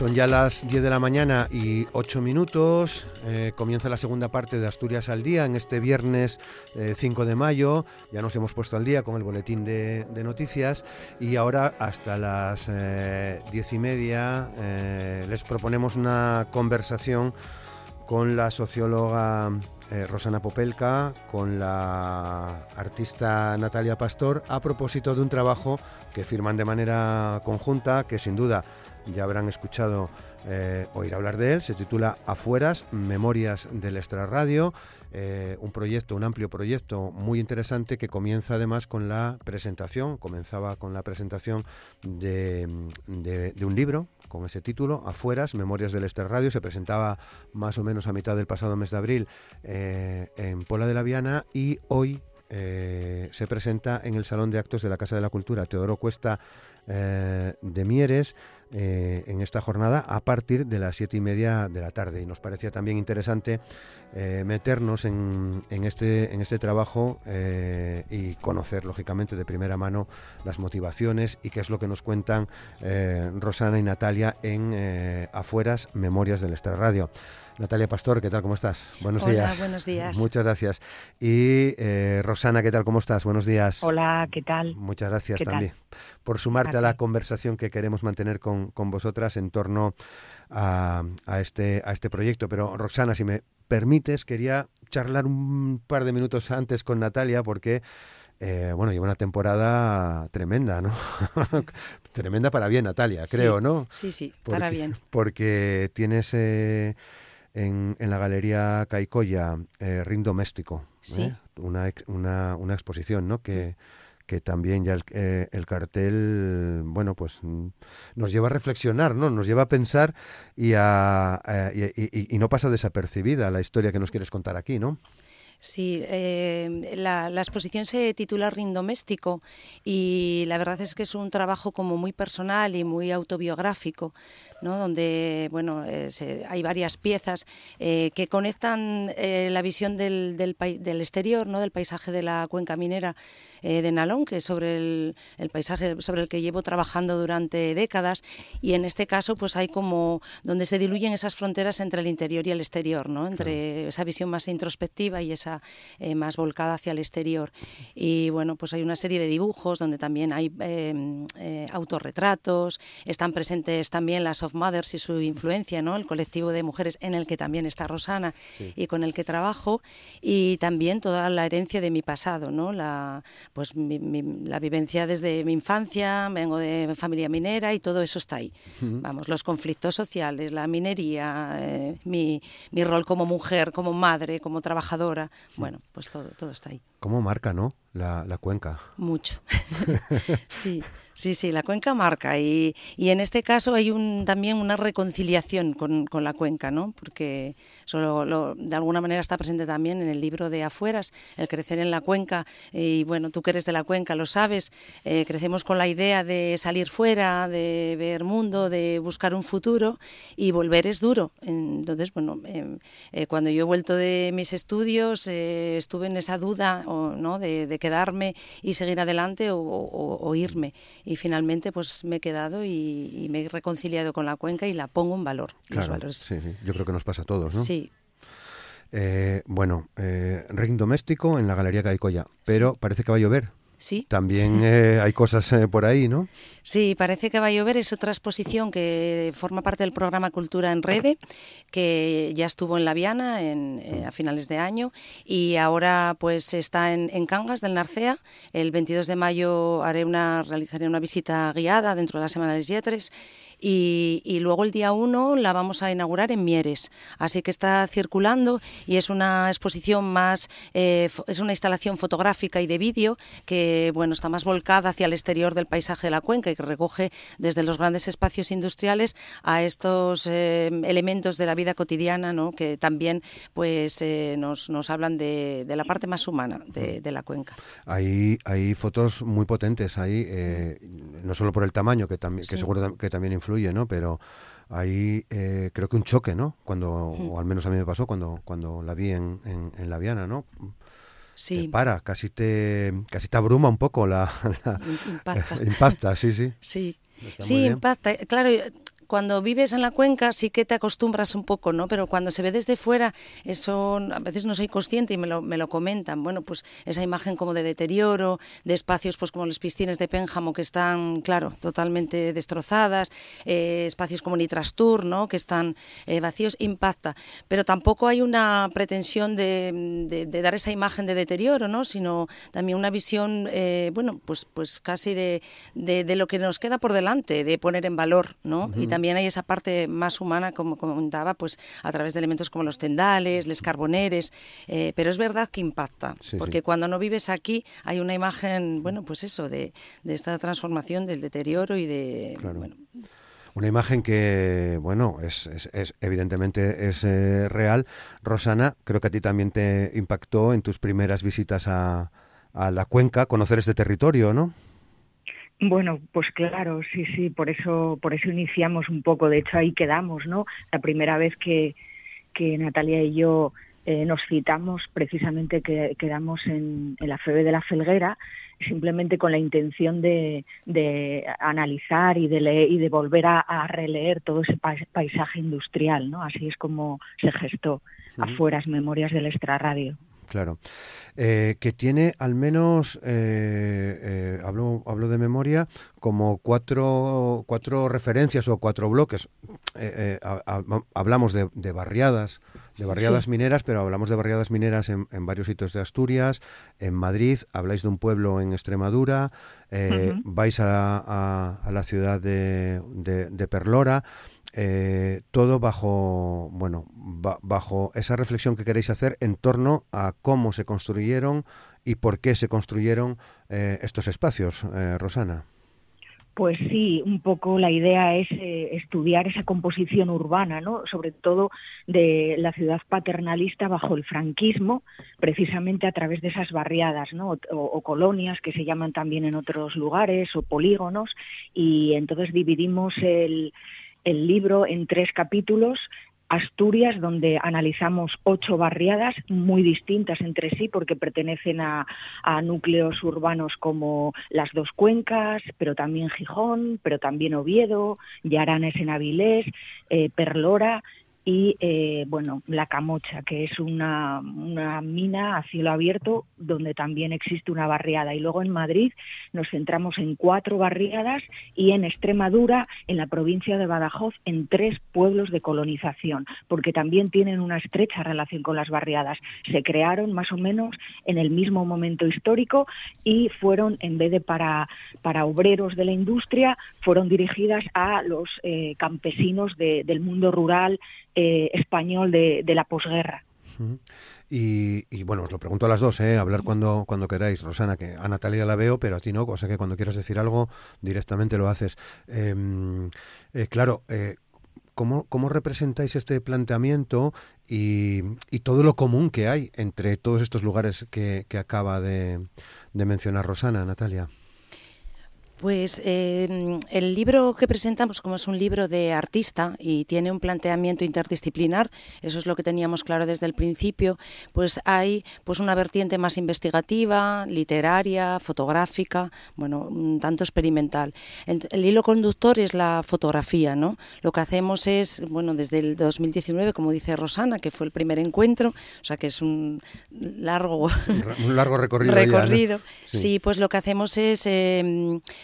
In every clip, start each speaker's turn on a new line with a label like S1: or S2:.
S1: Son ya las 10 de la mañana y 8 minutos. Eh, comienza la segunda parte de Asturias al Día en este viernes 5 eh, de mayo. Ya nos hemos puesto al día con el boletín de, noticias y ahora hasta las 10 eh, y media les proponemos una conversación con la socióloga Rosana Popelka, con la artista Natalia Pastor, a propósito de un trabajo que firman de manera conjunta, que sin duda ya habrán escuchado eh, oír hablar de él. Se titula Afueras, Memorias del Extrarradio, eh, un proyecto, un amplio proyecto muy interesante que comienza además con la presentación, comenzaba con la presentación de, un libro con ese título, Afueras, Memorias del Extrarradio, se presentaba más o menos a mitad del pasado mes de abril eh, en Pola de la Viana y hoy se presenta en el Salón de Actos de la Casa de la Cultura Teodoro Cuesta de Mieres eh, en esta jornada a partir de las siete y media de la tarde. Y nos parecía también interesante eh, meternos en, este, en este trabajo eh, y conocer, lógicamente, de primera mano las motivaciones y qué es lo que nos cuentan Rosana y Natalia en Afueras, Memorias del Extra Radio. Natalia Pastor, ¿qué tal? ¿Cómo estás?
S2: Buenos Hola, días. buenos días.
S1: Muchas gracias. Y Rosana, ¿qué tal? ¿Cómo estás? Buenos días.
S3: Hola, ¿qué tal?
S1: Muchas gracias también por sumarte a la conversación que queremos mantener con con, vosotras en torno a, este, a este proyecto. Pero Roxana, si me permites, quería charlar un par de minutos antes con Natalia porque... Eh, bueno, lleva una temporada tremenda, ¿no? tremenda para bien, Natalia, creo, ¿no?
S2: Sí, sí, para bien.
S1: Porque tienes eh, en, en, la Galería Caicoya eh, Ring Doméstico,
S2: ¿sí?
S1: una, una, una, exposición, ¿no? Que, que también ya eh, el, cartel, bueno, pues mm, nos lleva a reflexionar, ¿no? Nos lleva a pensar y, a, y, no pasa desapercibida la historia que nos quieres contar aquí, ¿no?
S2: Sí, eh, la, exposición se titula Ring Doméstico y la verdad es que es un trabajo como muy personal y muy autobiográfico, ¿no? donde bueno, eh, hay varias piezas eh, que conectan la visión del, del, del, exterior, ¿no? del paisaje de la cuenca minera de Nalón, que es sobre el, el, paisaje sobre el que llevo trabajando durante décadas, y en este caso pues hay como donde se diluyen esas fronteras entre el interior y el exterior, ¿no? entre esa visión más introspectiva y esa eh, más volcada hacia el exterior. Y bueno, pues hay una serie de dibujos donde también hay em, eh, autorretratos, están presentes también las of Mothers y su influencia, ¿no? el colectivo de mujeres en el que también está Rosana y con el que trabajo, y también toda la herencia de mi pasado, ¿no? la, pues la vivencia desde mi infancia, vengo de familia minera y todo eso está ahí. Vamos, los conflictos sociales, la minería, eh, mi, mi rol como mujer, como madre, como trabajadora, bueno, pues todo, todo está ahí.
S1: ¿Cómo marca, no? La, la cuenca.
S2: Mucho. sí, sí, sí, la cuenca marca. Y, y en este caso hay un, también una reconciliación con, con la cuenca, ¿no? Porque solo de alguna manera está presente también en el libro de Afueras, el crecer en la cuenca. Y bueno, tú que eres de la cuenca lo sabes, eh, crecemos con la idea de salir fuera, de ver mundo, de buscar un futuro y volver es duro. Entonces, bueno, eh, cuando yo he vuelto de mis estudios eh, estuve en esa duda ¿no? de, quedarme y seguir adelante o, irme. Y finalmente pues me he quedado y, me he reconciliado con la cuenca y la pongo en valor.
S1: Sí, yo creo que nos pasa a todos, ¿no?
S2: Sí.
S1: Eh, bueno, eh, ring doméstico en la Galería Caicoya, pero parece que va a llover.
S2: Sí.
S1: También eh, hay cosas eh, por ahí, ¿no?
S2: Sí, parece que va a llover. Es otra exposición que forma parte del programa Cultura en Rede, que ya estuvo en La Viana en, eh, a finales de año y ahora pues está en, Cangas del Narcea. El 22 de mayo haré una, realizaré una visita guiada dentro de la Semana de Yetres y, luego el día 1 la vamos a inaugurar en Mieres. Así que está circulando y es una exposición más, eh, es una instalación fotográfica y de vídeo que bueno está más volcada hacia el exterior del paisaje de la cuenca y que recoge desde los grandes espacios industriales a estos eh, elementos de la vida cotidiana ¿no? que también pues eh, nos, nos, hablan de, de, la parte más humana de, de la cuenca.
S1: Hay, hay fotos muy potentes ahí, no solo por el tamaño, que, también que seguro que también influye, ¿no? pero hay eh, creo que un choque, ¿no? Cuando, o al menos a mí me pasó cuando, cuando la vi en, en, La Viana, ¿no?
S2: Sí.
S1: Te para, casi te, casi te abruma un poco la...
S2: impacta.
S1: impacta, sí, sí.
S2: Sí, sí impacta. Claro, cuando vives en la cuenca sí que te acostumbras un poco, ¿no? Pero cuando se ve desde fuera, eso a veces no soy consciente y me lo, me lo comentan. Bueno, pues esa imagen como de deterioro, de espacios pues como las piscinas de Pénjamo que están, claro, totalmente destrozadas, eh, espacios como Nitrastur, ¿no? Que están eh, vacíos, impacta. Pero tampoco hay una pretensión de, dar esa imagen de deterioro, ¿no? Sino también una visión, eh, bueno, pues, pues casi de, lo que nos queda por delante, de poner en valor, ¿no? Y también hay esa parte más humana, como comentaba, pues a través de elementos como los tendales, los carboneres, eh, pero es verdad que impacta, porque cuando no vives aquí hay una imagen, bueno, pues eso, de, esta transformación, del deterioro y de...
S1: Una imagen que, bueno, es, evidentemente es eh, real. Rosana, creo que a ti también te impactó en tus primeras visitas a, a la cuenca conocer este territorio, ¿no?
S3: Bueno, pues claro, sí, sí, por eso, por eso iniciamos un poco. De hecho, ahí quedamos, ¿no? La primera vez que, que Natalia y yo eh, nos citamos, precisamente que, quedamos en, la Febe de la Felguera, simplemente con la intención de, de analizar y de leer y de volver a, releer todo ese paisaje industrial, ¿no? Así es como se gestó afuera Memorias del Extrarradio.
S1: Claro. Eh, que tiene al menos, eh, eh, hablo, hablo de memoria, como cuatro, cuatro referencias o cuatro bloques. hablamos de, barriadas, de barriadas mineras, pero hablamos de barriadas mineras en, varios sitios de Asturias, en Madrid, habláis de un pueblo en Extremadura, vais a, la ciudad de, de Perlora. Eh, todo bajo, bueno, bajo esa reflexión que queréis hacer en torno a cómo se construyeron y por qué se construyeron eh, estos espacios, eh, Rosana.
S3: Pues sí, un poco la idea es estudiar esa composición urbana, ¿no? Sobre todo de la ciudad paternalista bajo el franquismo, precisamente a través de esas barriadas, ¿no? o colonias que se llaman también en otros lugares o polígonos y entonces dividimos el el libro en tres capítulos Asturias, donde analizamos ocho barriadas muy distintas entre sí, porque pertenecen a, núcleos urbanos como las dos cuencas, pero también Gijón, pero también Oviedo, Yaranes en Avilés, eh, Perlora y eh, bueno la Camocha que es una, una, mina a cielo abierto donde también existe una barriada. Y luego en Madrid nos centramos en cuatro barriadas y en Extremadura en la provincia de Badajoz en tres pueblos de colonización porque también tienen una estrecha relación con las barriadas. Se crearon más o menos en el mismo momento histórico y fueron en vez de para para obreros de la industria fueron dirigidas a los eh, campesinos del mundo rural eh, español de, la posguerra.
S1: Y, bueno, os lo pregunto a las dos, ¿eh? hablar cuando, cuando queráis, Rosana, que a Natalia la veo, pero a ti no, o que cuando quieras decir algo directamente lo haces. Em, eh, claro, ¿cómo, ¿cómo, representáis este planteamiento y, todo lo común que hay entre todos estos lugares que, acaba de mencionar Rosana, Natalia?
S2: Pues em, el libro que presentamos, como es un libro de artista y tiene un planteamiento interdisciplinar, eso es lo que teníamos claro desde el principio, pues hay pues una vertiente más investigativa, literaria, fotográfica, bueno, un tanto experimental. El, hilo conductor es la fotografía, ¿no? Lo que hacemos es, bueno, desde el 2019, como dice Rosana, que fue el primer encuentro, o sea que es un largo,
S1: un largo recorrido.
S2: recorrido. sí. pues lo que hacemos es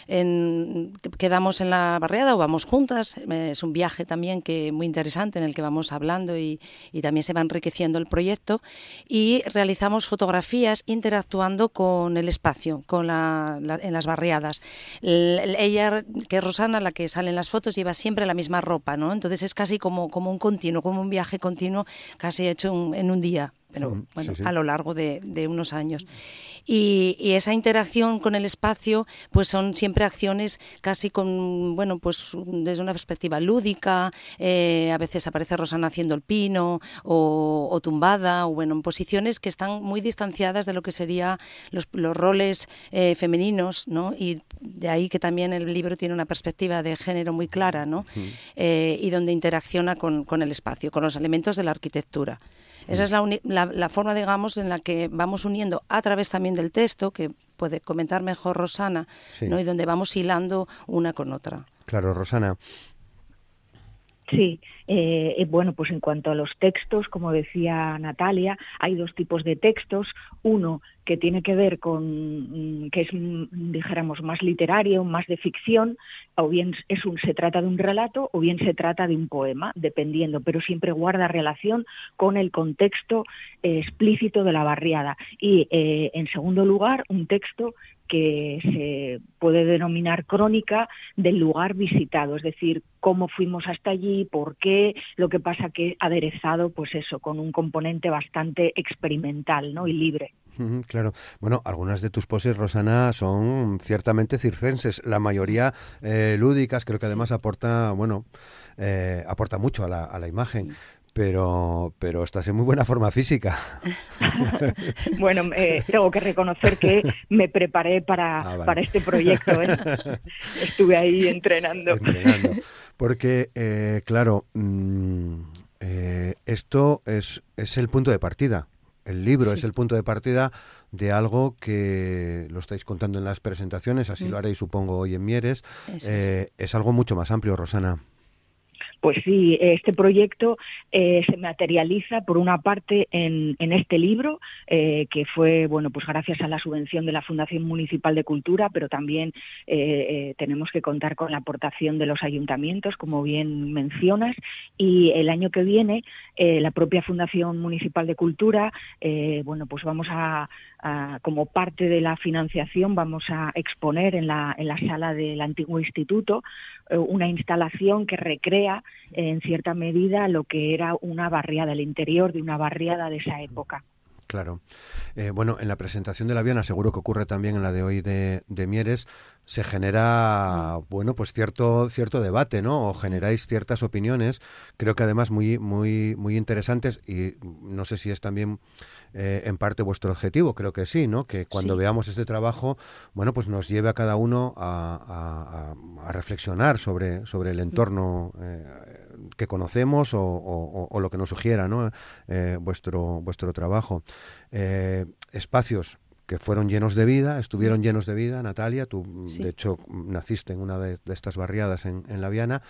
S2: quedamos en la barriada o vamos juntas. Es un viaje también que muy interesante en el que vamos hablando y, también se va enriqueciendo el proyecto. Y realizamos fotografías interactuando con el espacio, con en las barriadas. ella, que es Rosana, la que sale en las fotos, lleva siempre la misma ropa, ¿no? Entonces es casi como, como un continuo, como un viaje continuo, casi hecho en un día pero bueno, a lo largo de, unos años. Y, esa interacción con el espacio, pues son siempre acciones casi con, bueno, pues desde una perspectiva lúdica, eh, a veces aparece Rosana haciendo el pino o, tumbada, o bueno, en posiciones que están muy distanciadas de lo que serían los, roles eh, femeninos, ¿no? Y de ahí que también el libro tiene una perspectiva de género muy clara, ¿no? Eh, y donde interacciona con, con el espacio, con los elementos de la arquitectura. Esa es la, forma, digamos, en la que vamos uniendo a través también del texto, que puede comentar mejor Rosana, ¿no? y donde vamos hilando una con otra.
S1: Claro, Rosana.
S3: Sí, eh, eh, bueno, pues en cuanto a los textos, como decía Natalia, hay dos tipos de textos. Uno que tiene que ver con, mm, que es, mm, dijéramos, más literario, más de ficción, o bien es un, se trata de un relato o bien se trata de un poema, dependiendo, pero siempre guarda relación con el contexto eh, explícito de la barriada. Y, en segundo lugar, un texto que se puede denominar crónica del lugar visitado, es decir, cómo fuimos hasta allí, por qué, lo que pasa que aderezado, pues eso, con un componente bastante experimental, ¿no? Y libre.
S1: Claro. Bueno, algunas de tus poses, Rosana, son ciertamente circenses, la mayoría eh, lúdicas, creo que además aporta, bueno, eh, aporta mucho a la, a la imagen pero, pero estás en muy buena forma física.
S3: bueno, eh, tengo que reconocer que me preparé para, ah, para este proyecto. ¿eh? Estuve ahí entrenando. entrenando.
S1: Porque, eh, claro, mm, esto es, es el punto de partida. El libro es el punto de partida de algo que lo estáis contando en las presentaciones, así lo mm. haréis supongo hoy en Mieres. es algo mucho más amplio, Rosana.
S3: Pues sí, este proyecto eh, se materializa por una parte en, este libro, eh, que fue, bueno, pues gracias a la subvención de la Fundación Municipal de Cultura, pero también eh, tenemos que contar con la aportación de los ayuntamientos, como bien mencionas, y el año que viene la propia Fundación Municipal de Cultura, bueno, pues vamos a, como parte de la financiación, vamos a exponer en la, en la sala del antiguo instituto una instalación que recrea en cierta medida lo que era una barriada, el interior de una barriada de esa época.
S1: Claro. Eh, bueno, en la presentación de la Viana, seguro que ocurre también en la de hoy de, Mieres, se genera, bueno, pues cierto, cierto debate, ¿no? O generáis ciertas opiniones, creo que además muy, muy, muy interesantes y no sé si es también eh, en parte vuestro objetivo, creo que sí, ¿no? Que cuando veamos este trabajo, bueno, pues nos lleve a cada uno a, reflexionar sobre, sobre el entorno eh, que conocemos o, lo que nos sugiera, ¿no? Eh, vuestro, vuestro trabajo. espacios que fueron llenos de vida, estuvieron llenos de vida, Natalia, tú de hecho naciste en una de, estas barriadas en, en La Viana,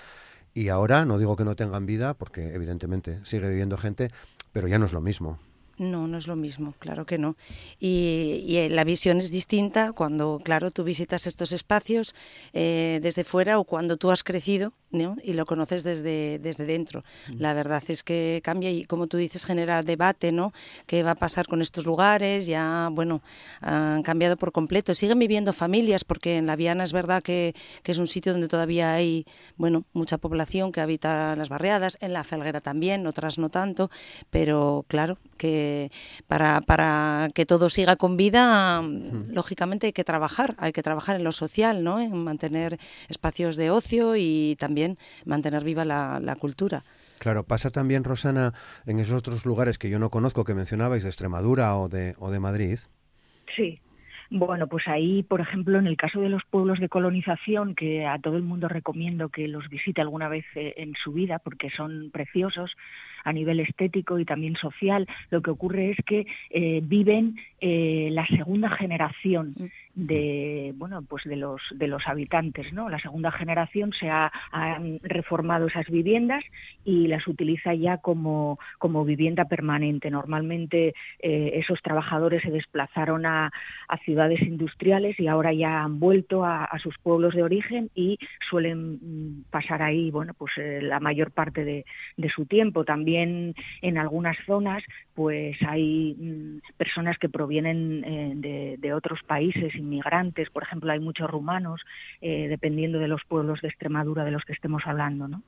S1: y ahora no digo que no tengan vida, porque evidentemente sigue viviendo gente, pero ya no es lo mismo.
S2: No, no es lo mismo, claro que no. Y, eh, la visión es distinta cuando, claro, tú visitas estos espacios eh, desde fuera o cuando tú has crecido y lo conoces desde, desde dentro. La verdad es que cambia y, como tú dices, genera debate, ¿no? ¿Qué va a pasar con estos lugares? Ya, bueno, han cambiado por completo. Siguen viviendo familias porque en La Viana es verdad que, que es un sitio donde todavía hay, bueno, mucha población que habita las barriadas, en La Felguera también, otras no tanto, pero claro, que para, para que todo siga con vida, lógicamente hay que trabajar, hay que trabajar en lo social, ¿no? En mantener espacios de ocio y también mantener viva la, cultura.
S1: Claro, pasa también, Rosana, en esos otros lugares que yo no conozco, que mencionabais, de Extremadura o de, o de Madrid.
S3: Sí. Bueno, pues ahí, por ejemplo, en el caso de los pueblos de colonización, que a todo el mundo recomiendo que los visite alguna vez eh, en su vida porque son preciosos, a nivel estético y también social, lo que ocurre es que viven la segunda generación mm de bueno pues de los de los habitantes no la segunda generación se ha reformado esas viviendas y las utiliza ya como como vivienda permanente. Normalmente eh, esos trabajadores se desplazaron a, a, ciudades industriales y ahora ya han vuelto a, a, sus pueblos de origen y suelen mm, pasar ahí bueno pues eh, la mayor parte de, de, su tiempo. También en algunas zonas pues hay mm, personas que provienen eh, de, de otros países inmigrantes, por ejemplo, hay muchos rumanos, eh, dependiendo de los pueblos de Extremadura de los que estemos hablando, ¿no?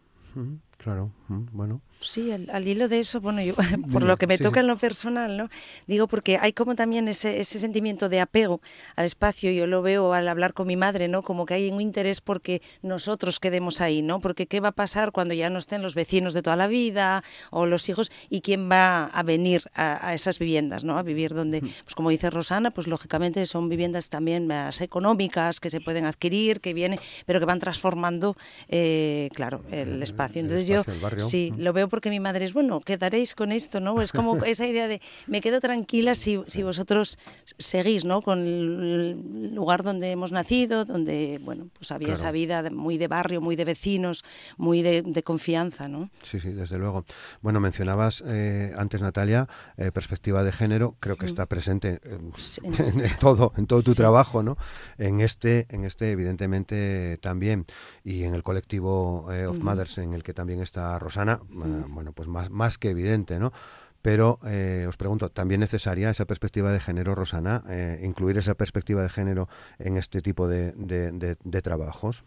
S1: Claro, bueno.
S2: Sí, al, hilo de eso, bueno, yo por lo que me toca en lo personal, ¿no? Digo porque hay como también ese, ese sentimiento de apego al espacio, yo lo veo al hablar con mi madre, ¿no? Como que hay un interés porque nosotros quedemos ahí, ¿no? Porque qué va a pasar cuando ya no estén los vecinos de toda la vida o los hijos y quién va a venir a, esas viviendas, ¿no? A vivir donde, pues como dice Rosana, pues lógicamente son viviendas también más económicas que se pueden adquirir, que vienen, pero que van transformando, eh, claro, el espacio. Entonces yo sí, lo veo porque mi madre es, bueno, quedaréis con esto, ¿no? Es como esa idea de, me quedo tranquila si, si vosotros seguís, ¿no? Con el lugar donde hemos nacido, donde, bueno, pues había esa vida muy de barrio, muy de vecinos, muy de, confianza, ¿no?
S1: Sí, sí, desde luego. Bueno, mencionabas eh, antes, Natalia, eh, perspectiva de género, creo que está presente en, todo, en todo tu trabajo, ¿no? En este, en este, evidentemente, también, y en el colectivo eh, of Mothers, en el que también está Rosana, bueno, pues más, más que evidente, ¿no? Pero eh, os pregunto, ¿también necesaria esa perspectiva de género, Rosana? Eh, ¿Incluir esa perspectiva de género en este tipo de, de, trabajos?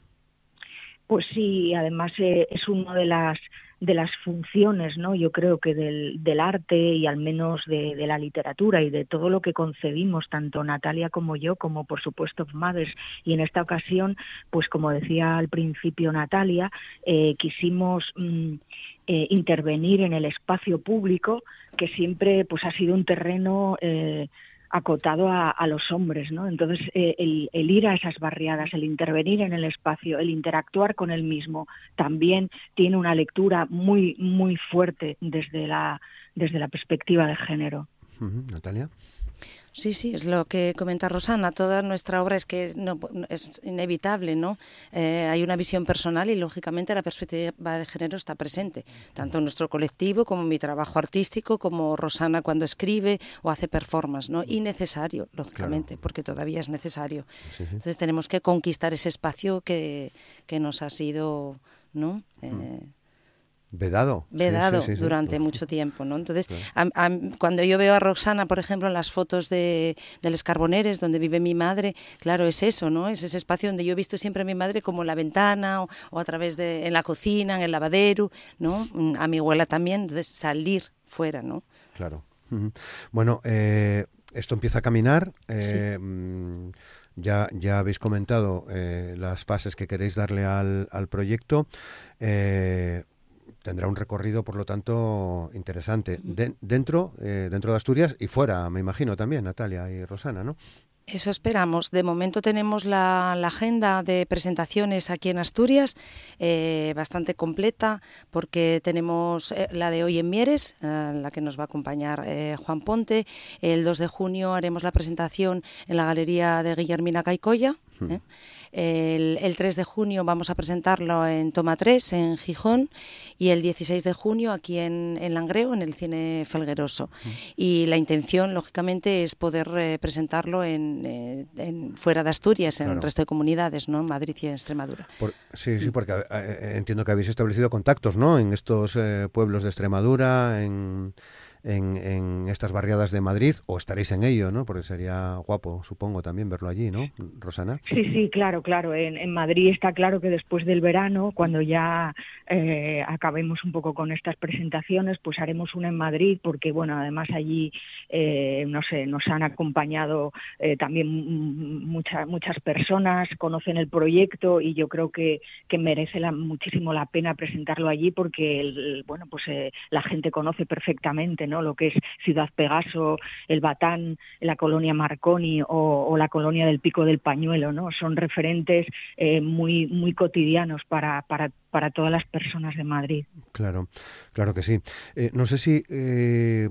S3: Pues sí, además eh, es una de las de las funciones, ¿no? Yo creo que del, del arte y al menos de, la literatura y de todo lo que concebimos, tanto Natalia como yo, como por supuesto Mothers. Y en esta ocasión, pues como decía al principio Natalia, eh, quisimos mm, eh, intervenir en el espacio público, que siempre pues ha sido un terreno eh, acotado a, los hombres, ¿no? Entonces, eh, el, ir a esas barriadas, el intervenir en el espacio, el interactuar con el mismo, también tiene una lectura muy, muy fuerte desde la, desde la perspectiva de género.
S1: Natalia.
S2: Sí, sí, es lo que comenta Rosana. Toda nuestra obra es que no, es inevitable, ¿no? Eh, hay una visión personal y, lógicamente, la perspectiva de género está presente, tanto en nuestro colectivo como en mi trabajo artístico, como Rosana cuando escribe o hace performance, ¿no? Y necesario, lógicamente, porque todavía es necesario. Entonces tenemos que conquistar ese espacio que, que nos ha sido, ¿no? Mm.
S1: Vedado.
S2: Vedado durante mucho tiempo, ¿no? Entonces, cuando yo veo a Roxana, por ejemplo, en las fotos de, de los Carboneres, donde vive mi madre, claro, es eso, ¿no? Es ese espacio donde yo he visto siempre a mi madre como en la ventana o, a través de, en la cocina, en el lavadero, ¿no? A mi abuela también, entonces salir fuera, ¿no?
S1: Claro. Bueno, eh, esto empieza a caminar. Eh, mm, ya, ya habéis comentado eh, las fases que queréis darle al, al proyecto. Eh, tendrá un recorrido, por lo tanto, interesante. dentro, eh, dentro de Asturias y fuera, me imagino también, Natalia y Rosana, ¿no?
S2: Eso esperamos. De momento tenemos la, agenda de presentaciones aquí en Asturias eh, bastante completa porque tenemos eh, la de hoy en Mieres, en la que nos va a acompañar Juan Ponte. El 2 de junio haremos la presentación en la Galería de Guillermina Caicoya. El, 3 de junio vamos a presentarlo en Toma 3, en Gijón, y el 16 de junio aquí en, Langreo, en el Cine Felgueroso. Y la intención, lógicamente, es poder eh, presentarlo eh, en, fuera de Asturias, en el resto de comunidades, ¿no? Madrid y en Extremadura.
S1: sí, sí, porque eh, entiendo que habéis establecido contactos, ¿no? En estos pueblos de Extremadura, en en, estas barriadas de Madrid, o estaréis en ello, ¿no? Porque sería guapo, supongo, también verlo allí, ¿no, Rosana?
S3: Sí, sí, claro, claro. En, Madrid está claro que después del verano, cuando ya eh, acabemos un poco con estas presentaciones, pues haremos una en Madrid, porque, bueno, además allí, eh, no sé, nos han acompañado eh, también muchas muchas personas, conocen el proyecto y yo creo que, que merece muchísimo la pena presentarlo allí porque, el, bueno, pues la gente conoce perfectamente Lo que es Ciudad Pegaso, el Batán, la colonia Marconi o, la colonia del Pico del Pañuelo, ¿no? Son referentes eh, muy, muy cotidianos para, para, para todas las personas de Madrid.
S1: Claro, claro que sí. Eh, no sé si, eh,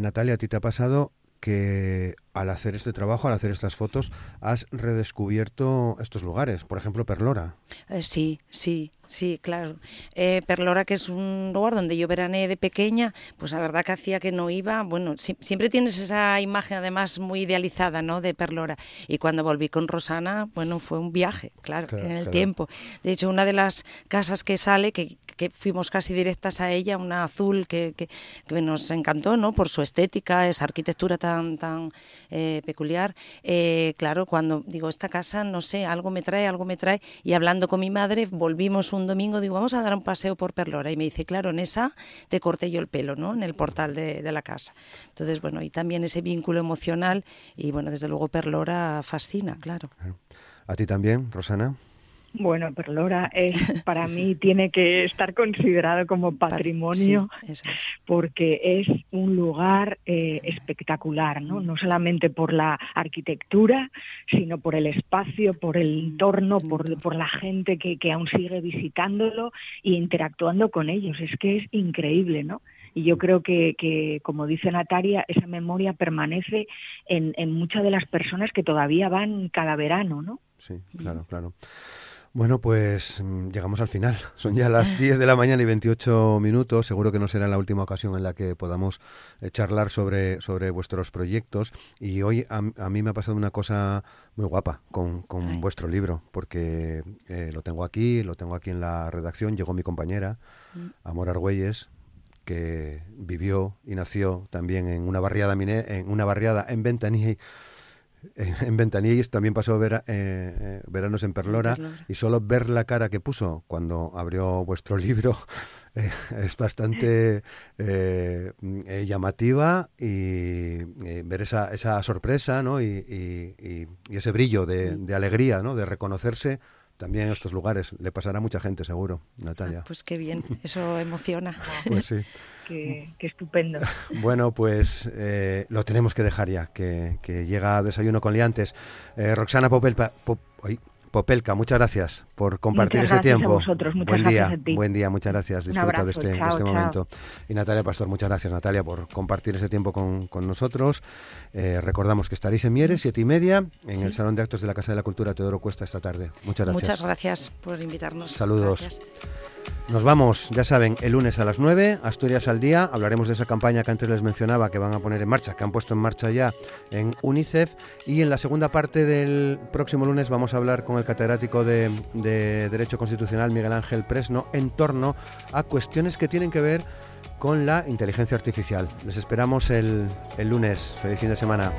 S1: Natalia, a ti te ha pasado que al hacer este trabajo, al hacer estas fotos, has redescubierto estos lugares, por ejemplo, Perlora.
S2: Eh, sí, sí, sí, claro. Eh, Perlora, que es un lugar donde yo verané de pequeña, pues la verdad que hacía que no iba. Bueno, siempre tienes esa imagen además muy idealizada, ¿no? De Perlora. Y cuando volví con Rosana, bueno, fue un viaje, claro, en el tiempo. De hecho, una de las casas que sale, que, que fuimos casi directas a ella, una azul que, que, que nos encantó, ¿no? Por su estética, esa arquitectura tan tan, eh, peculiar. Eh, claro, cuando digo, esta casa, no sé, algo me trae, algo me trae, y hablando con mi madre, volvimos un domingo, digo, vamos a dar un paseo por Perlora, y me dice, claro, en esa te corté yo el pelo, ¿no? En el portal de, la casa. Entonces, bueno, y también ese vínculo emocional, y bueno, desde luego Perlora fascina, claro.
S1: ¿A ti también, Rosana?
S3: Bueno, Perlora es para mí tiene que estar considerado como patrimonio porque es un lugar eh, espectacular, ¿no? No solamente por la arquitectura, sino por el espacio, por el entorno, por, por la gente que, que aún sigue visitándolo e interactuando con ellos. Es que es increíble, ¿no? y yo creo que, que, como dice Natalia, esa memoria permanece en, en muchas de las personas que todavía van cada verano, ¿no?
S1: Sí, claro, claro. Bueno, pues mm, llegamos al final. Son ya las 10 de la mañana y 28 minutos. Seguro que no será la última ocasión en la que podamos eh, charlar sobre, sobre vuestros proyectos. Y hoy a, mí me ha pasado una cosa muy guapa con, con vuestro libro, porque eh, lo tengo aquí, lo tengo aquí en la redacción. Llegó mi compañera, mm. Amor Argüelles, que vivió y nació también en una barriada, en una barriada en Ventanilla en Ventanillas también pasó eh, eh, veranos en Perlora, y solo ver la cara que puso cuando abrió vuestro libro eh, es bastante llamativa y ver esa, esa sorpresa ¿no? y, ese brillo de, de, alegría, ¿no? de reconocerse también en estos lugares. Le pasará a mucha gente, seguro, Natalia.
S2: Ah, pues qué bien, eso emociona.
S1: pues sí.
S3: Qué, estupendo.
S1: Bueno, pues eh, lo tenemos que dejar ya, que, llega Desayuno con Liantes. Eh, Roxana Popelpa, Popelka, muchas gracias por compartir este tiempo. buen día, buen día, muchas gracias. Disfruta de este, este momento. Y Natalia Pastor, muchas gracias Natalia por compartir ese tiempo con, nosotros. Eh, recordamos que estaréis en Mieres, siete y media, en el Salón de Actos de la Casa de la Cultura Teodoro Cuesta esta tarde. Muchas gracias.
S2: Muchas gracias por invitarnos.
S1: Saludos. Nos vamos, ya saben, el lunes a las 9, Asturias al día. Hablaremos de esa campaña que antes les mencionaba que van a poner en marcha, que han puesto en marcha ya en UNICEF. Y en la segunda parte del próximo lunes vamos a hablar con el catedrático de, Derecho Constitucional, Miguel Ángel Presno, en torno a cuestiones que tienen que ver con la inteligencia artificial. Les esperamos el, el lunes. Feliz fin de semana.